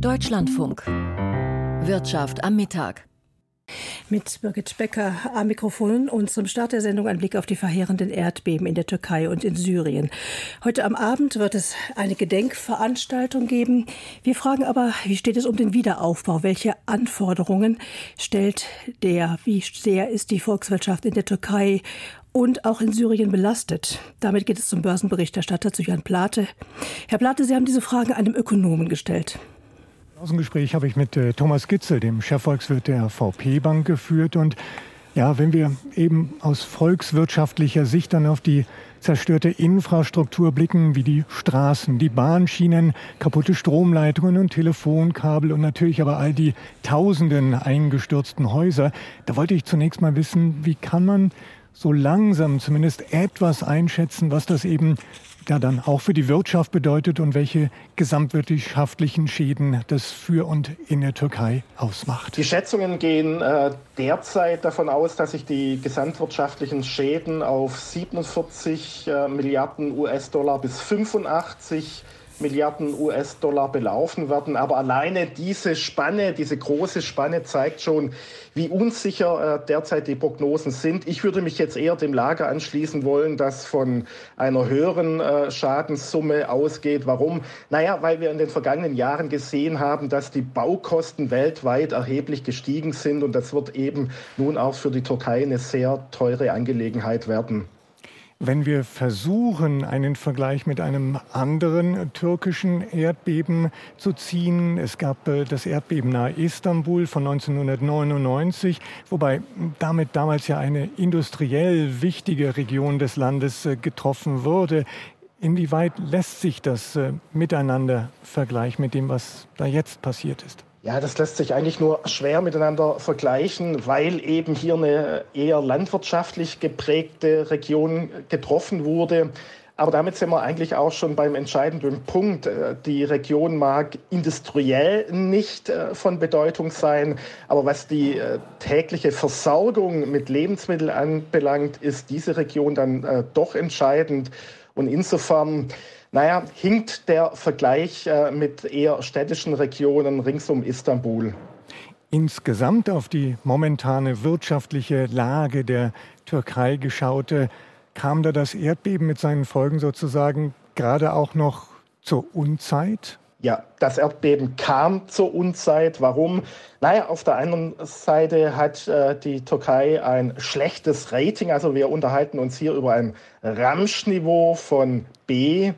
Deutschlandfunk. Wirtschaft am Mittag. Mit Birgit Becker am Mikrofon und zum Start der Sendung ein Blick auf die verheerenden Erdbeben in der Türkei und in Syrien. Heute am Abend wird es eine Gedenkveranstaltung geben. Wir fragen aber, wie steht es um den Wiederaufbau? Welche Anforderungen stellt der? Wie sehr ist die Volkswirtschaft in der Türkei und auch in Syrien belastet? Damit geht es zum Börsenberichterstatter zu Jan Plate. Herr Plate, Sie haben diese Fragen einem Ökonomen gestellt. Außengespräch habe ich mit äh, Thomas Gitzel, dem Chefvolkswirt der VP Bank, geführt. Und ja, wenn wir eben aus volkswirtschaftlicher Sicht dann auf die zerstörte Infrastruktur blicken, wie die Straßen, die Bahnschienen, kaputte Stromleitungen und Telefonkabel und natürlich aber all die tausenden eingestürzten Häuser, da wollte ich zunächst mal wissen, wie kann man so langsam zumindest etwas einschätzen, was das eben ja dann auch für die Wirtschaft bedeutet und welche gesamtwirtschaftlichen Schäden das für und in der Türkei ausmacht. Die Schätzungen gehen äh, derzeit davon aus, dass sich die gesamtwirtschaftlichen Schäden auf 47 äh, Milliarden US-Dollar bis 85 Milliarden US-Dollar belaufen werden. Aber alleine diese Spanne, diese große Spanne zeigt schon, wie unsicher äh, derzeit die Prognosen sind. Ich würde mich jetzt eher dem Lager anschließen wollen, das von einer höheren äh, Schadenssumme ausgeht. Warum? Naja, weil wir in den vergangenen Jahren gesehen haben, dass die Baukosten weltweit erheblich gestiegen sind und das wird eben nun auch für die Türkei eine sehr teure Angelegenheit werden. Wenn wir versuchen, einen Vergleich mit einem anderen türkischen Erdbeben zu ziehen, es gab äh, das Erdbeben nahe Istanbul von 1999, wobei damit damals ja eine industriell wichtige Region des Landes äh, getroffen wurde. Inwieweit lässt sich das äh, miteinander vergleichen mit dem, was da jetzt passiert ist? Ja, das lässt sich eigentlich nur schwer miteinander vergleichen, weil eben hier eine eher landwirtschaftlich geprägte Region getroffen wurde. Aber damit sind wir eigentlich auch schon beim entscheidenden Punkt. Äh, die Region mag industriell nicht äh, von Bedeutung sein, aber was die äh, tägliche Versorgung mit Lebensmitteln anbelangt, ist diese Region dann doch entscheidend. Und insofern naja, hinkt der Vergleich äh, mit eher städtischen Regionen rings um Istanbul. Insgesamt auf die momentane wirtschaftliche Lage der Türkei geschaute, kam da das Erdbeben mit seinen Folgen sozusagen gerade auch noch zur Unzeit? Ja, das Erdbeben kam zur Unzeit. Warum? Naja, auf der einen Seite hat äh, die Türkei ein schlechtes Rating. Also wir unterhalten uns hier über ein Ramschniveau von B.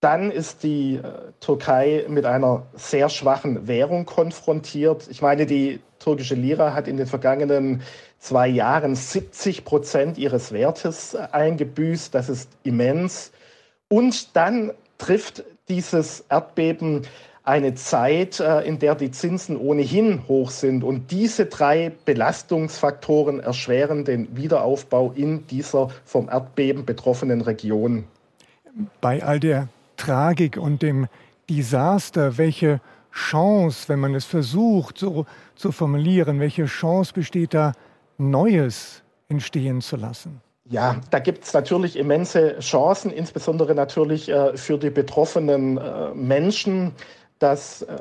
Dann ist die äh, Türkei mit einer sehr schwachen Währung konfrontiert. Ich meine, die türkische Lira hat in den vergangenen zwei Jahren 70 Prozent ihres Wertes äh, eingebüßt. Das ist immens. Und dann trifft dieses Erdbeben eine Zeit, äh, in der die Zinsen ohnehin hoch sind. Und diese drei Belastungsfaktoren erschweren den Wiederaufbau in dieser vom Erdbeben betroffenen Region. Bei all der Tragik und dem Desaster, welche Chance, wenn man es versucht so zu formulieren, welche Chance besteht da, Neues entstehen zu lassen? Ja, da gibt es natürlich immense Chancen, insbesondere natürlich äh, für die betroffenen äh, Menschen, dass äh,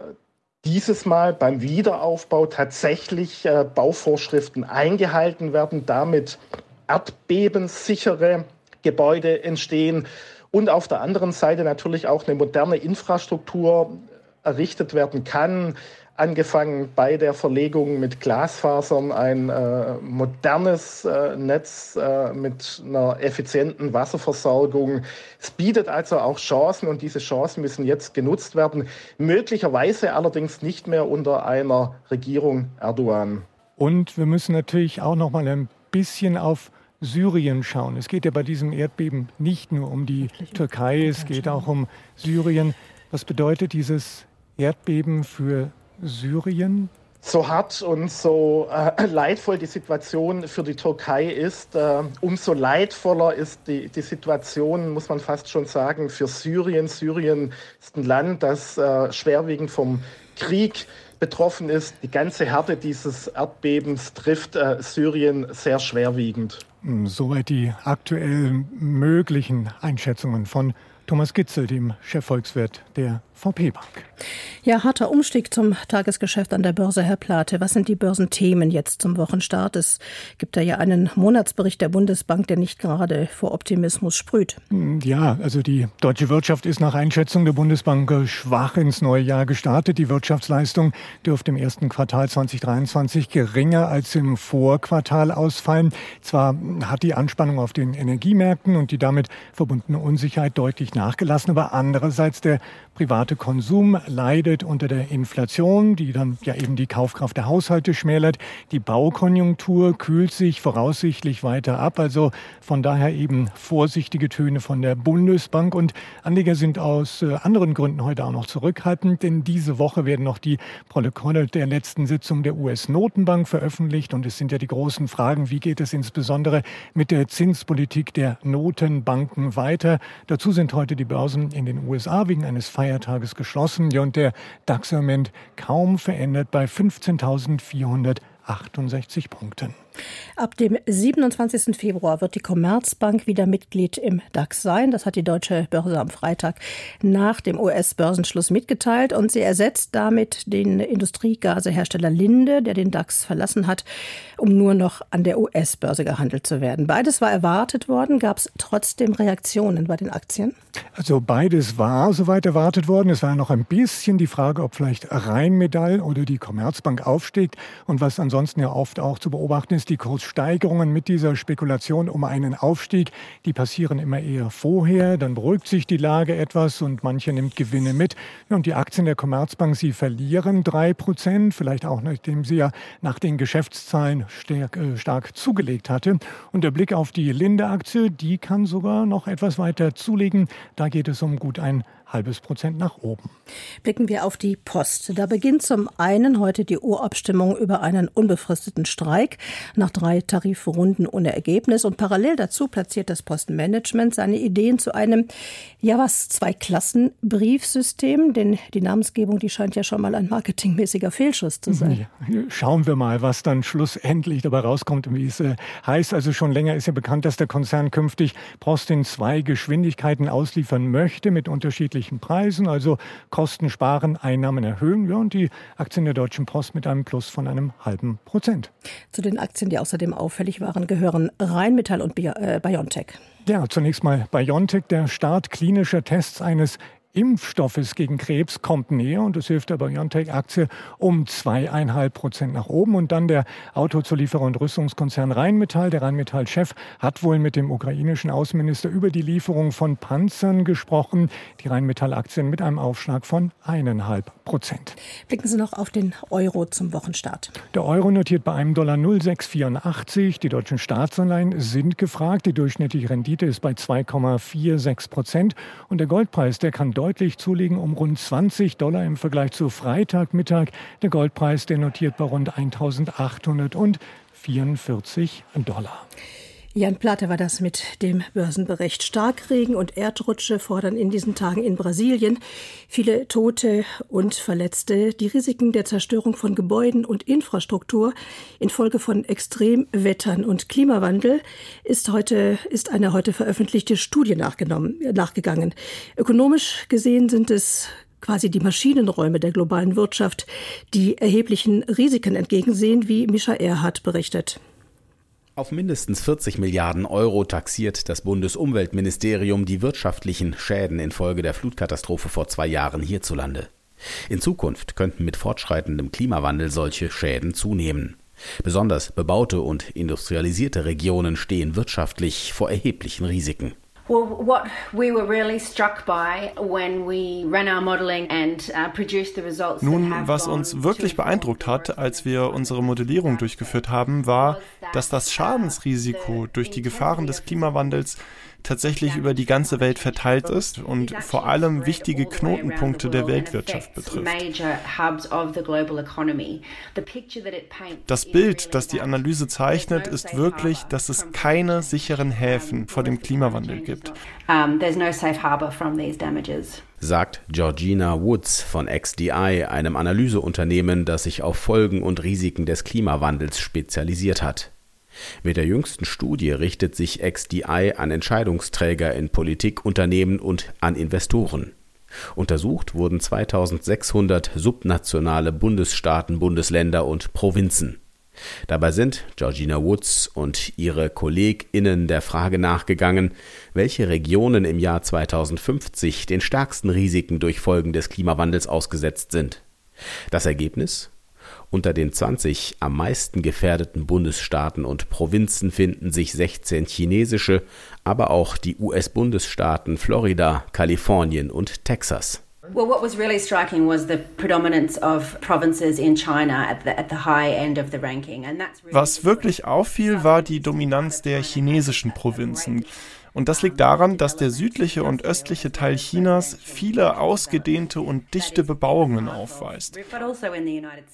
dieses Mal beim Wiederaufbau tatsächlich äh, Bauvorschriften eingehalten werden, damit erdbebensichere Gebäude entstehen und auf der anderen Seite natürlich auch eine moderne Infrastruktur errichtet werden kann, angefangen bei der Verlegung mit Glasfasern, ein äh, modernes äh, Netz äh, mit einer effizienten Wasserversorgung. Es bietet also auch Chancen und diese Chancen müssen jetzt genutzt werden, möglicherweise allerdings nicht mehr unter einer Regierung Erdogan. Und wir müssen natürlich auch noch mal ein bisschen auf Syrien schauen. Es geht ja bei diesem Erdbeben nicht nur um die Türkei, es geht auch um Syrien. Was bedeutet dieses Erdbeben für Syrien? So hart und so äh, leidvoll die Situation für die Türkei ist, äh, umso leidvoller ist die, die Situation, muss man fast schon sagen, für Syrien. Syrien ist ein Land, das äh, schwerwiegend vom Krieg betroffen ist. Die ganze Härte dieses Erdbebens trifft äh, Syrien sehr schwerwiegend. Hm, soweit die aktuell möglichen Einschätzungen von Thomas Gitzel, dem Chefvolkswirt der VP Bank. Ja, harter Umstieg zum Tagesgeschäft an der Börse, Herr Plate. Was sind die Börsenthemen jetzt zum Wochenstart? Es gibt da ja einen Monatsbericht der Bundesbank, der nicht gerade vor Optimismus sprüht. Hm, ja, also die deutsche Wirtschaft ist nach Einschätzung der Bundesbank schwach ins neue Jahr gestartet. Die Wirtschaftsleistung dürfte im ersten Quartal 2023 geringer als im Vorquartal ausfallen. Zwar hat die Anspannung auf den Energiemärkten und die damit verbundene Unsicherheit deutlich nachgelassen, aber andererseits der private Konsum leidet unter der Inflation, die dann ja eben die Kaufkraft der Haushalte schmälert. Die Baukonjunktur kühlt sich voraussichtlich weiter ab. Also von daher eben vorsichtige Töne von der Bundesbank. Und Anleger sind aus äh, anderen Gründen heute auch noch zurückhaltend, denn diese Woche werden noch die Protokolle der letzten Sitzung der US-Notenbank veröffentlicht. Und es sind ja die großen Fragen, wie geht es insbesondere mit der Zinspolitik der Notenbanken weiter. Dazu sind heute die Börsen in den USA wegen eines Feiertages geschlossen und der DAX im Moment kaum verändert bei 15.468 Punkten. Ab dem 27. Februar wird die Commerzbank wieder Mitglied im DAX sein. Das hat die deutsche Börse am Freitag nach dem US-Börsenschluss mitgeteilt und sie ersetzt damit den Industriegasehersteller Linde, der den DAX verlassen hat, um nur noch an der US-Börse gehandelt zu werden. Beides war erwartet worden. Gab es trotzdem Reaktionen bei den Aktien? Also beides war soweit erwartet worden. Es war noch ein bisschen die Frage, ob vielleicht Rheinmetall oder die Commerzbank aufsteigt. Und was ansonsten ja oft auch zu beobachten ist, die Kurssteigerungen mit dieser Spekulation um einen Aufstieg, die passieren immer eher vorher. Dann beruhigt sich die Lage etwas und manche nimmt Gewinne mit. Und die Aktien der Commerzbank, sie verlieren drei Prozent, vielleicht auch nachdem sie ja nach den Geschäftszahlen stark, äh, stark zugelegt hatte. Und der Blick auf die Linde-Aktie, die kann sogar noch etwas weiter zulegen. Da geht es um gut ein halbes Prozent nach oben. Blicken wir auf die Post. Da beginnt zum einen heute die Urabstimmung über einen unbefristeten Streik nach drei Tarifrunden ohne Ergebnis. Und parallel dazu platziert das Postenmanagement seine Ideen zu einem, ja was, Zwei-Klassen-Briefsystem. Denn die Namensgebung, die scheint ja schon mal ein marketingmäßiger Fehlschuss zu sein. Schauen wir mal, was dann schlussendlich dabei rauskommt und wie es äh, heißt. Also schon länger ist ja bekannt, dass der Konzern künftig Post in zwei Geschwindigkeiten ausliefern möchte mit unterschiedlichen unterschiedlichen Preisen, also Kosten sparen, Einnahmen erhöhen. Ja, und die Aktien der Deutschen Post mit einem Plus von einem halben Prozent. Zu den Aktien, die außerdem auffällig waren, gehören Rheinmetall und äh, BioNTech. Ja, zunächst mal BioNTech, der Start klinischer Tests eines Impfstoffes gegen Krebs kommt näher und das hilft der BioNTech-Aktie um zweieinhalb Prozent nach oben. Und dann der Autozulieferer und Rüstungskonzern Rheinmetall. Der Rheinmetall-Chef hat wohl mit dem ukrainischen Außenminister über die Lieferung von Panzern gesprochen. Die Rheinmetall-Aktien mit einem Aufschlag von eineinhalb Prozent. Blicken Sie noch auf den Euro zum Wochenstart. Der Euro notiert bei einem Dollar 0,684. Die deutschen Staatsanleihen sind gefragt. Die durchschnittliche Rendite ist bei 2,46 Prozent. Und der Goldpreis, der kann deutlich deutlich zulegen, um rund 20 Dollar im Vergleich zu Freitagmittag. Der Goldpreis, der notiert bei rund 1844 Dollar. Jan Plate war das mit dem Börsenbericht. Starkregen und Erdrutsche fordern in diesen Tagen in Brasilien viele Tote und Verletzte. Die Risiken der Zerstörung von Gebäuden und Infrastruktur infolge von Extremwettern und Klimawandel ist heute, ist eine heute veröffentlichte Studie nachgegangen. Ökonomisch gesehen sind es quasi die Maschinenräume der globalen Wirtschaft, die erheblichen Risiken entgegensehen, wie Mischa Erhardt berichtet. Auf mindestens 40 Milliarden Euro taxiert das Bundesumweltministerium die wirtschaftlichen Schäden infolge der Flutkatastrophe vor zwei Jahren hierzulande. In Zukunft könnten mit fortschreitendem Klimawandel solche Schäden zunehmen. Besonders bebaute und industrialisierte Regionen stehen wirtschaftlich vor erheblichen Risiken. Well, what we were really struck by when we ran our modeling and uh, produced the results. Nun, was uns wirklich beeindruckt hat, als wir unsere Modellierung durchgeführt haben, war, dass das Schadensrisiko durch die Gefahren des Klimawandels tatsächlich über die ganze Welt verteilt ist und vor allem wichtige Knotenpunkte der Weltwirtschaft betrifft. Das Bild, das die Analyse zeichnet, ist wirklich, dass es keine sicheren Häfen vor dem Klimawandel gibt. Sagt Georgina Woods von XDI, einem Analyseunternehmen, das sich auf Folgen und Risiken des Klimawandels spezialisiert hat. Mit der jüngsten Studie richtet sich XDI an Entscheidungsträger in Politik, Unternehmen und an Investoren. Untersucht wurden 2600 subnationale Bundesstaaten, Bundesländer und Provinzen. Dabei sind Georgina Woods und ihre KollegInnen der Frage nachgegangen, welche Regionen im Jahr 2050 den stärksten Risiken durch Folgen des Klimawandels ausgesetzt sind. Das Ergebnis? Unter den 20 am meisten gefährdeten Bundesstaaten und Provinzen finden sich 16 chinesische, aber auch die US-Bundesstaaten Florida, Kalifornien und Texas. Well, what was really striking was the predominance of provinces in China at the, at the high end of the ranking. And that's really Was wirklich auffiel, war die Dominanz der chinesischen Provinzen. Und das liegt daran, dass der südliche und östliche Teil Chinas viele ausgedehnte und dichte Bebauungen aufweist.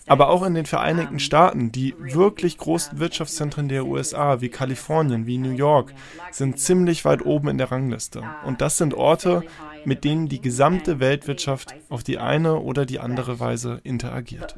Aber auch in den Vereinigten Staaten, die wirklich großen Wirtschaftszentren der USA wie Kalifornien, wie New York, sind ziemlich weit oben in der Rangliste. Und das sind Orte, mit denen die gesamte Weltwirtschaft auf die eine oder die andere Weise interagiert.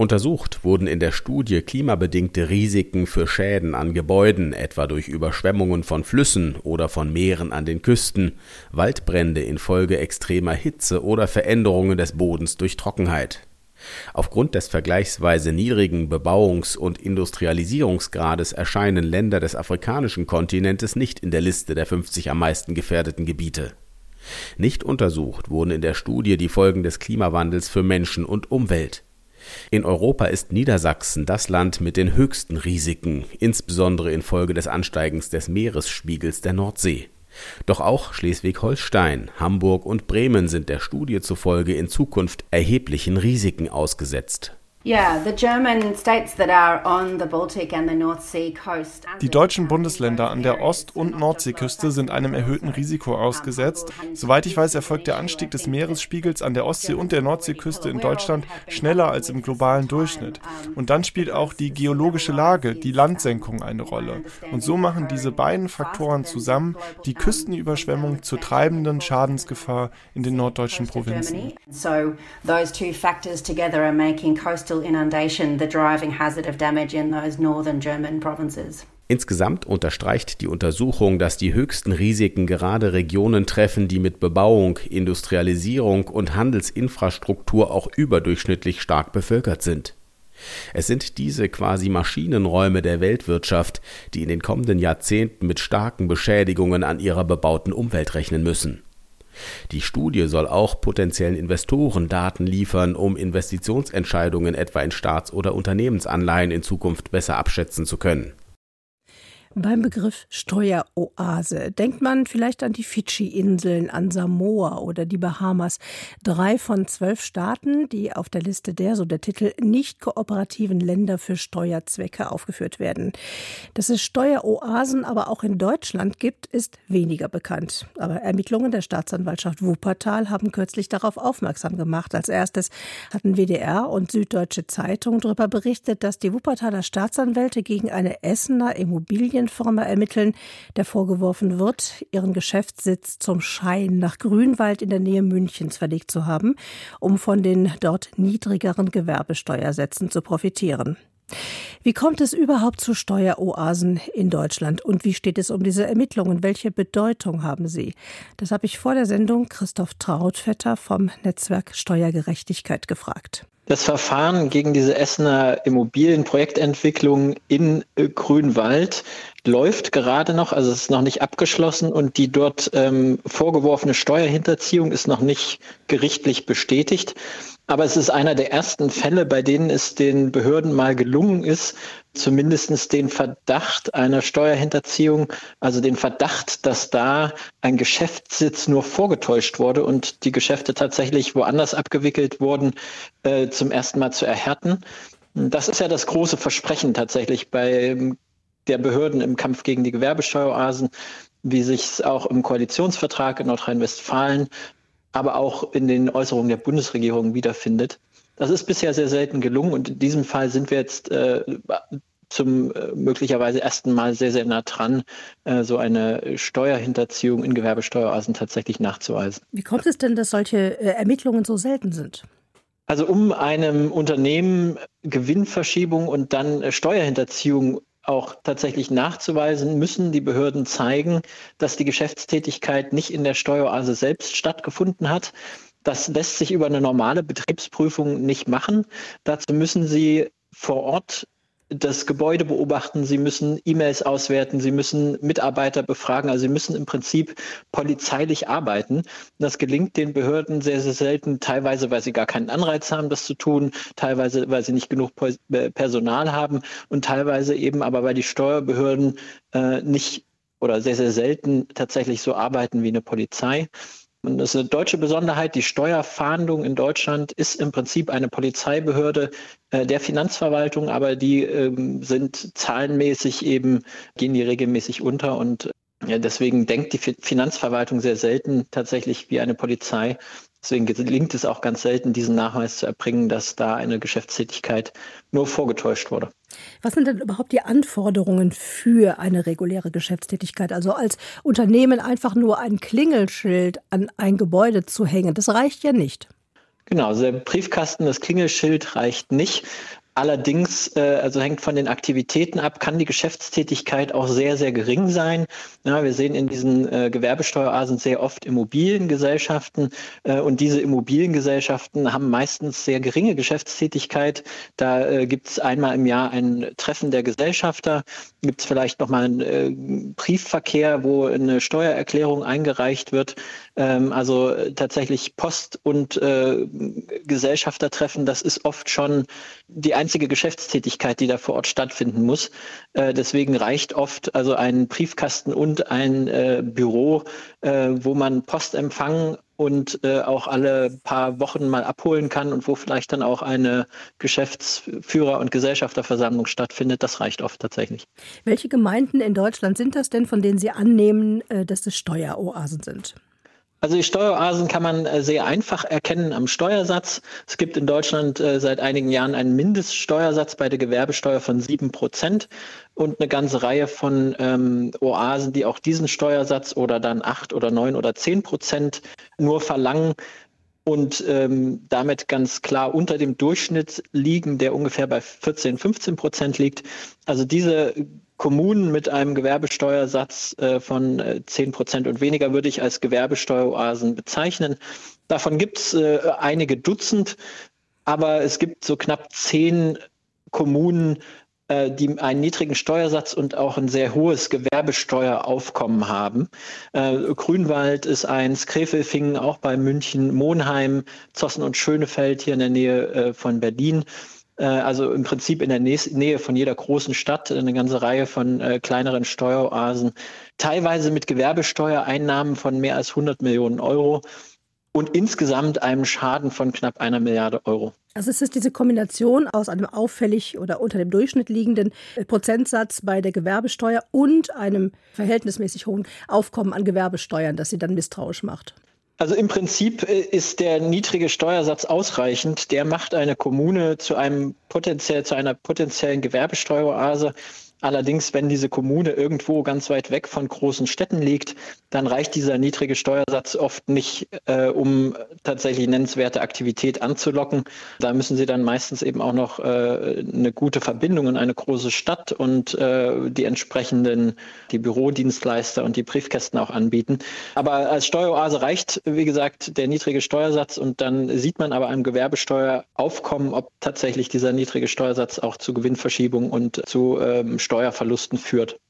Untersucht wurden in der Studie klimabedingte Risiken für Schäden an Gebäuden, etwa durch Überschwemmungen von Flüssen oder von Meeren an den Küsten, Waldbrände infolge extremer Hitze oder Veränderungen des Bodens durch Trockenheit. Aufgrund des vergleichsweise niedrigen Bebauungs- und Industrialisierungsgrades erscheinen Länder des afrikanischen Kontinentes nicht in der Liste der 50 am meisten gefährdeten Gebiete. Nicht untersucht wurden in der Studie die Folgen des Klimawandels für Menschen und Umwelt. In Europa ist Niedersachsen das Land mit den höchsten Risiken, insbesondere infolge des Ansteigens des Meeresspiegels der Nordsee. Doch auch Schleswig-Holstein, Hamburg und Bremen sind der Studie zufolge in Zukunft erheblichen Risiken ausgesetzt die deutschen Bundesländer an der Ost- und Nordseeküste sind einem erhöhten Risiko ausgesetzt. Soweit ich weiß, erfolgt der Anstieg des Meeresspiegels an der Ostsee- und der Nordseeküste in Deutschland schneller als im globalen Durchschnitt. Und dann spielt auch die geologische Lage, die Landsenkung eine Rolle. Und so machen diese beiden Faktoren zusammen die Küstenüberschwemmung zur treibenden Schadensgefahr in den norddeutschen Provinzen. So those two factors together are making coastal coastal inundation the driving hazard of damage in those northern German provinces. Insgesamt unterstreicht die Untersuchung, dass die höchsten Risiken gerade Regionen treffen, die mit Bebauung, Industrialisierung und Handelsinfrastruktur auch überdurchschnittlich stark bevölkert sind. Es sind diese quasi Maschinenräume der Weltwirtschaft, die in den kommenden Jahrzehnten mit starken Beschädigungen an ihrer bebauten Umwelt rechnen müssen. Die Studie soll auch potenziellen Investoren Daten liefern, um Investitionsentscheidungen etwa in Staats- oder Unternehmensanleihen in Zukunft besser abschätzen zu können. Beim Begriff Steueroase denkt man vielleicht an die Fidschi-Inseln, an Samoa oder die Bahamas. Drei von zwölf Staaten, die auf der Liste der, so der Titel, nicht kooperativen Länder für Steuerzwecke aufgeführt werden. Dass es Steueroasen aber auch in Deutschland gibt, ist weniger bekannt. Aber Ermittlungen der Staatsanwaltschaft Wuppertal haben kürzlich darauf aufmerksam gemacht. Als erstes hatten WDR und Süddeutsche Zeitung darüber berichtet, dass die Wuppertaler Staatsanwälte gegen eine Essener Immobilien Firma ermitteln, der vorgeworfen wird, ihren Geschäftssitz zum Schein nach Grünwald in der Nähe Münchens verlegt zu haben, um von den dort niedrigeren Gewerbesteuersätzen zu profitieren. Wie kommt es überhaupt zu Steueroasen in Deutschland und wie steht es um diese Ermittlungen? Welche Bedeutung haben sie? Das habe ich vor der Sendung Christoph Trautvetter vom Netzwerk Steuergerechtigkeit gefragt. Das Verfahren gegen diese Essener Immobilienprojektentwicklung in Grünwald läuft gerade noch, also es ist noch nicht abgeschlossen und die dort ähm, vorgeworfene Steuerhinterziehung ist noch nicht gerichtlich bestätigt. Aber es ist einer der ersten Fälle, bei denen es den Behörden mal gelungen ist, zumindest den Verdacht einer Steuerhinterziehung, also den Verdacht, dass da ein Geschäftssitz nur vorgetäuscht wurde und die Geschäfte tatsächlich woanders abgewickelt wurden, äh, zum ersten Mal zu erhärten. Das ist ja das große Versprechen tatsächlich bei der Behörden im Kampf gegen die Gewerbesteueroasen, wie sich es auch im Koalitionsvertrag in Nordrhein-Westfalen aber auch in den Äußerungen der Bundesregierung wiederfindet. Das ist bisher sehr selten gelungen und in diesem Fall sind wir jetzt äh, zum äh, möglicherweise ersten Mal sehr, sehr nah dran, äh, so eine Steuerhinterziehung in Gewerbesteueroasen tatsächlich nachzuweisen. Wie kommt es denn, dass solche äh, Ermittlungen so selten sind? Also um einem Unternehmen Gewinnverschiebung und dann Steuerhinterziehung auch tatsächlich nachzuweisen, müssen die Behörden zeigen, dass die Geschäftstätigkeit nicht in der Steueroase selbst stattgefunden hat. Das lässt sich über eine normale Betriebsprüfung nicht machen. Dazu müssen sie vor Ort das Gebäude beobachten, sie müssen E-Mails auswerten, sie müssen Mitarbeiter befragen, also sie müssen im Prinzip polizeilich arbeiten. Das gelingt den Behörden sehr, sehr selten, teilweise, weil sie gar keinen Anreiz haben, das zu tun, teilweise, weil sie nicht genug Personal haben und teilweise eben aber, weil die Steuerbehörden äh, nicht oder sehr, sehr selten tatsächlich so arbeiten wie eine Polizei. Und das ist eine deutsche Besonderheit. Die Steuerfahndung in Deutschland ist im Prinzip eine Polizeibehörde äh, der Finanzverwaltung, aber die ähm, sind zahlenmäßig eben, gehen die regelmäßig unter und ja, deswegen denkt die Finanzverwaltung sehr selten tatsächlich wie eine Polizei. Deswegen gelingt es auch ganz selten, diesen Nachweis zu erbringen, dass da eine Geschäftstätigkeit nur vorgetäuscht wurde. Was sind denn überhaupt die Anforderungen für eine reguläre Geschäftstätigkeit? Also als Unternehmen einfach nur ein Klingelschild an ein Gebäude zu hängen, das reicht ja nicht. Genau, also der Briefkasten, das Klingelschild reicht nicht. Allerdings, äh, also hängt von den Aktivitäten ab, kann die Geschäftstätigkeit auch sehr, sehr gering sein. Ja, wir sehen in diesen äh, Gewerbesteueroasen sehr oft Immobiliengesellschaften äh, und diese Immobiliengesellschaften haben meistens sehr geringe Geschäftstätigkeit. Da äh, gibt es einmal im Jahr ein Treffen der Gesellschafter, gibt es vielleicht nochmal einen äh, Briefverkehr, wo eine Steuererklärung eingereicht wird. Ähm, also tatsächlich Post- und äh, Gesellschaftertreffen, das ist oft schon die einzige Geschäftstätigkeit, die da vor Ort stattfinden muss. Äh, deswegen reicht oft also ein Briefkasten und ein äh, Büro, äh, wo man Postempfang und äh, auch alle paar Wochen mal abholen kann und wo vielleicht dann auch eine Geschäftsführer- und Gesellschafterversammlung stattfindet. Das reicht oft tatsächlich. Welche Gemeinden in Deutschland sind das denn, von denen Sie annehmen, äh, dass es Steueroasen sind? Also die Steueroasen kann man äh, sehr einfach erkennen am Steuersatz. Es gibt in Deutschland äh, seit einigen Jahren einen Mindeststeuersatz bei der Gewerbesteuer von sieben Prozent und eine ganze Reihe von ähm, Oasen, die auch diesen Steuersatz oder dann acht oder neun oder zehn Prozent nur verlangen und ähm, damit ganz klar unter dem Durchschnitt liegen, der ungefähr bei 14, 15 Prozent liegt. Also diese Kommunen mit einem Gewerbesteuersatz äh, von äh, 10 Prozent und weniger würde ich als Gewerbesteueroasen bezeichnen. Davon gibt es äh, einige Dutzend, aber es gibt so knapp zehn Kommunen, äh, die einen niedrigen Steuersatz und auch ein sehr hohes Gewerbesteueraufkommen haben. Äh, Grünwald ist eins, Krefelfingen auch bei München, Monheim, Zossen und Schönefeld hier in der Nähe äh, von Berlin. Äh, also im Prinzip in der Nähe von jeder großen Stadt eine ganze Reihe von äh, kleineren Steueroasen, teilweise mit Gewerbesteuereinnahmen von mehr als 100 Millionen Euro und insgesamt einem Schaden von knapp einer Milliarde Euro. Also es ist diese Kombination aus einem auffällig oder unter dem Durchschnitt liegenden äh, Prozentsatz bei der Gewerbesteuer und einem verhältnismäßig hohen Aufkommen an Gewerbesteuern, das sie dann misstrauisch macht. Also im Prinzip äh, ist der niedrige Steuersatz ausreichend. Der macht eine Kommune zu einem potenziell zu einer potenziellen Gewerbesteueroase. Allerdings, wenn diese Kommune irgendwo ganz weit weg von großen Städten liegt, dann reicht dieser niedrige Steuersatz oft nicht, äh, um tatsächlich nennenswerte Aktivität anzulocken. Da müssen sie dann meistens eben auch noch äh, eine gute Verbindung in eine große Stadt und äh, die entsprechenden, die Bürodienstleister und die Briefkästen auch anbieten. Aber als Steueroase reicht, wie gesagt, der niedrige Steuersatz und dann sieht man aber am Gewerbesteueraufkommen, ob tatsächlich dieser niedrige Steuersatz auch zu Gewinnverschiebung und zu ähm, Steuerverlusten führt.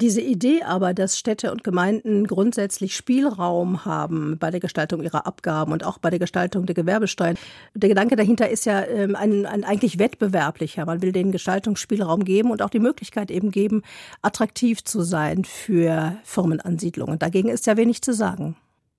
Diese Idee aber, dass Städte und Gemeinden grundsätzlich Spielraum haben bei der Gestaltung ihrer Abgaben und auch bei der Gestaltung der Gewerbesteuern. Der Gedanke dahinter ist ja ähm, ein, ein eigentlich wettbewerblicher. Man will den Gestaltungsspielraum geben und auch die Möglichkeit eben geben, attraktiv zu sein für Firmenansiedlungen. Dagegen ist ja wenig zu sagen.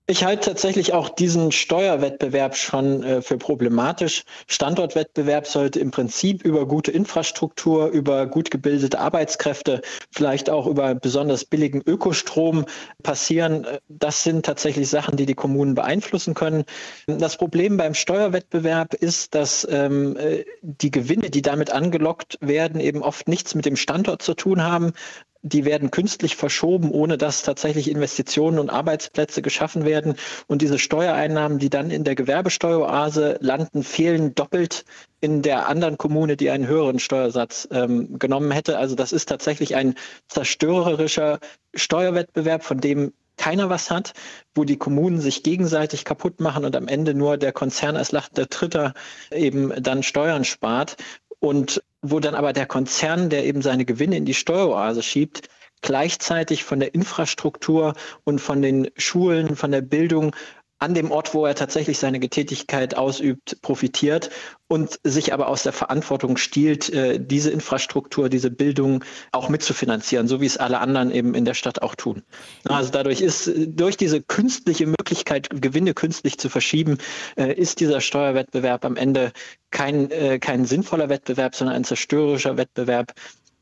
Ich halte tatsächlich auch diesen Steuerwettbewerb schon äh, für problematisch. Standortwettbewerb sollte im Prinzip über gute Infrastruktur, über gut gebildete Arbeitskräfte, vielleicht auch über besonders billigen Ökostrom passieren. Das sind tatsächlich Sachen, die die Kommunen beeinflussen können. Das Problem beim Steuerwettbewerb ist, dass ähm, äh, die Gewinne, die damit angelockt werden, eben oft nichts mit dem Standort zu tun haben, die werden künstlich verschoben, ohne dass tatsächlich Investitionen und Arbeitsplätze geschaffen werden. Und diese Steuereinnahmen, die dann in der Gewerbesteueroase landen, fehlen doppelt in der anderen Kommune, die einen höheren Steuersatz ähm, genommen hätte. Also das ist tatsächlich ein zerstörerischer Steuerwettbewerb, von dem keiner was hat, wo die Kommunen sich gegenseitig kaputt machen und am Ende nur der Konzern als lachender Dritter eben dann Steuern spart und wo dann aber der Konzern, der eben seine Gewinne in die Steueroase schiebt, gleichzeitig von der Infrastruktur und von den Schulen, von der Bildung an dem Ort, wo er tatsächlich seine Tätigkeit ausübt, profitiert und sich aber aus der Verantwortung stiehlt, äh, diese Infrastruktur, diese Bildung auch mitzufinanzieren, so wie es alle anderen eben in der Stadt auch tun. Also dadurch ist durch diese künstliche Möglichkeit, Gewinne künstlich zu verschieben, äh, ist dieser Steuerwettbewerb am Ende kein, äh, kein sinnvoller Wettbewerb, sondern ein zerstörerischer Wettbewerb,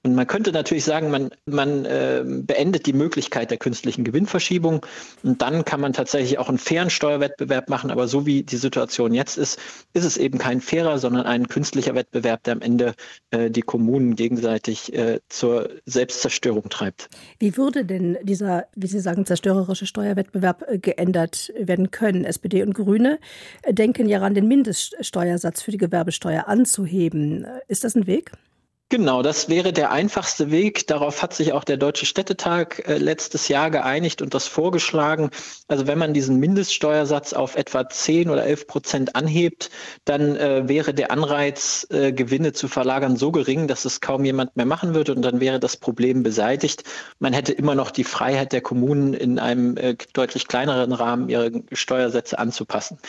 und man könnte natürlich sagen, man, man äh, beendet die Möglichkeit der künstlichen Gewinnverschiebung und dann kann man tatsächlich auch einen fairen Steuerwettbewerb machen. Aber so wie die Situation jetzt ist, ist es eben kein fairer, sondern ein künstlicher Wettbewerb, der am Ende äh, die Kommunen gegenseitig äh, zur Selbstzerstörung treibt. Wie würde denn dieser, wie Sie sagen, zerstörerische Steuerwettbewerb äh, geändert werden können? SPD und Grüne äh, denken ja an den Mindeststeuersatz für die Gewerbesteuer anzuheben. Ist das ein Weg? Genau, das wäre der einfachste Weg. Darauf hat sich auch der Deutsche Städtetag äh, letztes Jahr geeinigt und das vorgeschlagen. Also wenn man diesen Mindeststeuersatz auf etwa 10 oder 11 Prozent anhebt, dann äh, wäre der Anreiz, äh, Gewinne zu verlagern, so gering, dass es kaum jemand mehr machen würde und dann wäre das Problem beseitigt. Man hätte immer noch die Freiheit der Kommunen, in einem äh, deutlich kleineren Rahmen ihre Steuersätze anzupassen.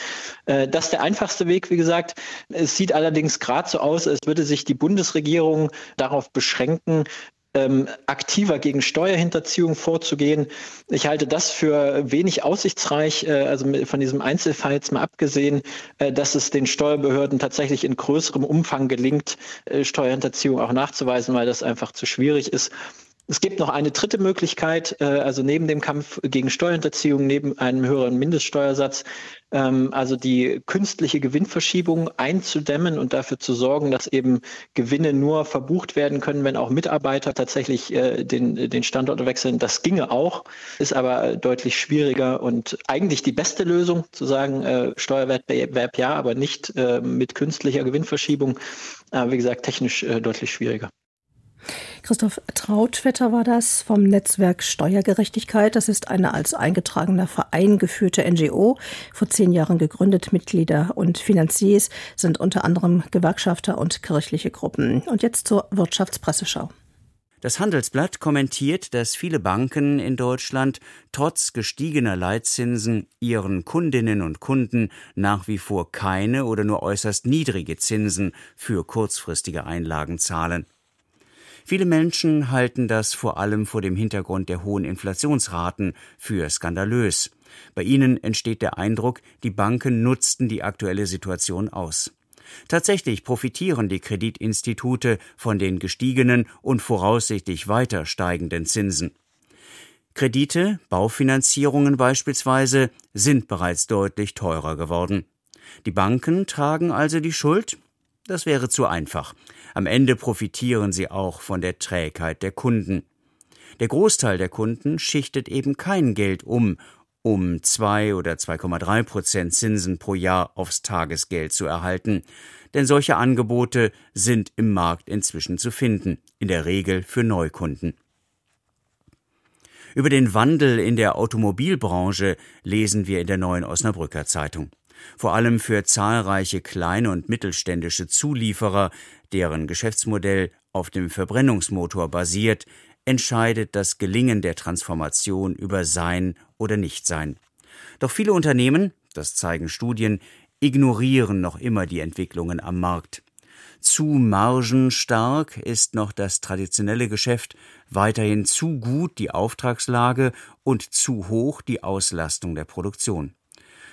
Äh, das ist der einfachste Weg, wie gesagt. Es sieht allerdings gerade so aus, als würde sich die Bundesregierung darauf beschränken, ähm, aktiver gegen Steuerhinterziehung vorzugehen. Ich halte das für wenig aussichtsreich, äh, also von diesem Einzelfall jetzt mal abgesehen, äh, dass es den Steuerbehörden tatsächlich in größerem Umfang gelingt, äh, Steuerhinterziehung auch nachzuweisen, weil das einfach zu schwierig ist. Es gibt noch eine dritte Möglichkeit, äh, also neben dem Kampf gegen Steuerhinterziehung, neben einem höheren Mindeststeuersatz, ähm, also die künstliche Gewinnverschiebung einzudämmen und dafür zu sorgen, dass eben Gewinne nur verbucht werden können, wenn auch Mitarbeiter tatsächlich äh, den, den Standort wechseln. Das ginge auch, ist aber deutlich schwieriger und eigentlich die beste Lösung, zu sagen, äh, Steuerwettbewerb ja, aber nicht mit künstlicher Gewinnverschiebung. wie gesagt, technisch deutlich schwieriger. Christoph Trautvetter war das vom Netzwerk Steuergerechtigkeit. Das ist eine als eingetragener Verein geführte NGO, vor zehn Jahren gegründet. Mitglieder und Finanziers sind unter anderem Gewerkschafter und kirchliche Gruppen. Und jetzt zur Wirtschaftspresseschau. Das Handelsblatt kommentiert, dass viele Banken in Deutschland trotz gestiegener Leitzinsen ihren Kundinnen und Kunden nach wie vor keine oder nur äußerst niedrige Zinsen für kurzfristige Einlagen zahlen. Viele Menschen halten das vor allem vor dem Hintergrund der hohen Inflationsraten für skandalös. Bei ihnen entsteht der Eindruck, die Banken nutzten die aktuelle Situation aus. Tatsächlich profitieren die Kreditinstitute von den gestiegenen und voraussichtlich weiter steigenden Zinsen. Kredite, Baufinanzierungen beispielsweise, sind bereits deutlich teurer geworden. Die Banken tragen also die Schuld? Das wäre zu einfach. Am Ende profitieren sie auch von der Trägheit der Kunden. Der Großteil der Kunden schichtet eben kein Geld um, um zwei oder 2,3 Prozent Zinsen pro Jahr aufs Tagesgeld zu erhalten. Denn solche Angebote sind im Markt inzwischen zu finden, in der Regel für Neukunden. Über den Wandel in der Automobilbranche lesen wir in der neuen Osnabrücker Zeitung. Vor allem für zahlreiche kleine und mittelständische Zulieferer, deren Geschäftsmodell auf dem Verbrennungsmotor basiert, entscheidet das Gelingen der Transformation über Sein oder Nichtsein. Doch viele Unternehmen, das zeigen Studien, ignorieren noch immer die Entwicklungen am Markt. Zu margenstark ist noch das traditionelle Geschäft, weiterhin zu gut die Auftragslage und zu hoch die Auslastung der Produktion.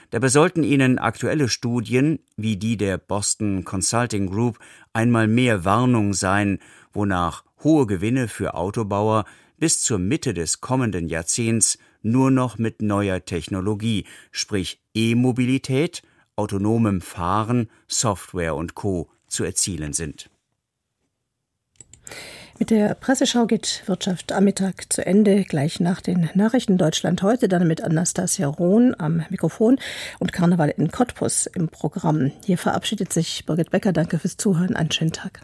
Dabei sollten Ihnen aktuelle Studien wie die der Boston Consulting Group einmal mehr Warnung sein, wonach hohe Gewinne für Autobauer bis zur Mitte des kommenden Jahrzehnts nur noch mit neuer Technologie, sprich E-Mobilität, autonomem Fahren, Software und Co. zu erzielen sind. Mit der Presseschau geht Wirtschaft am Mittag zu Ende. Gleich nach den Nachrichten Deutschland heute, dann mit Anastasia Rohn am Mikrofon und Karneval in Cottbus im Programm. Hier verabschiedet sich Birgit Becker. Danke fürs Zuhören. Einen schönen Tag.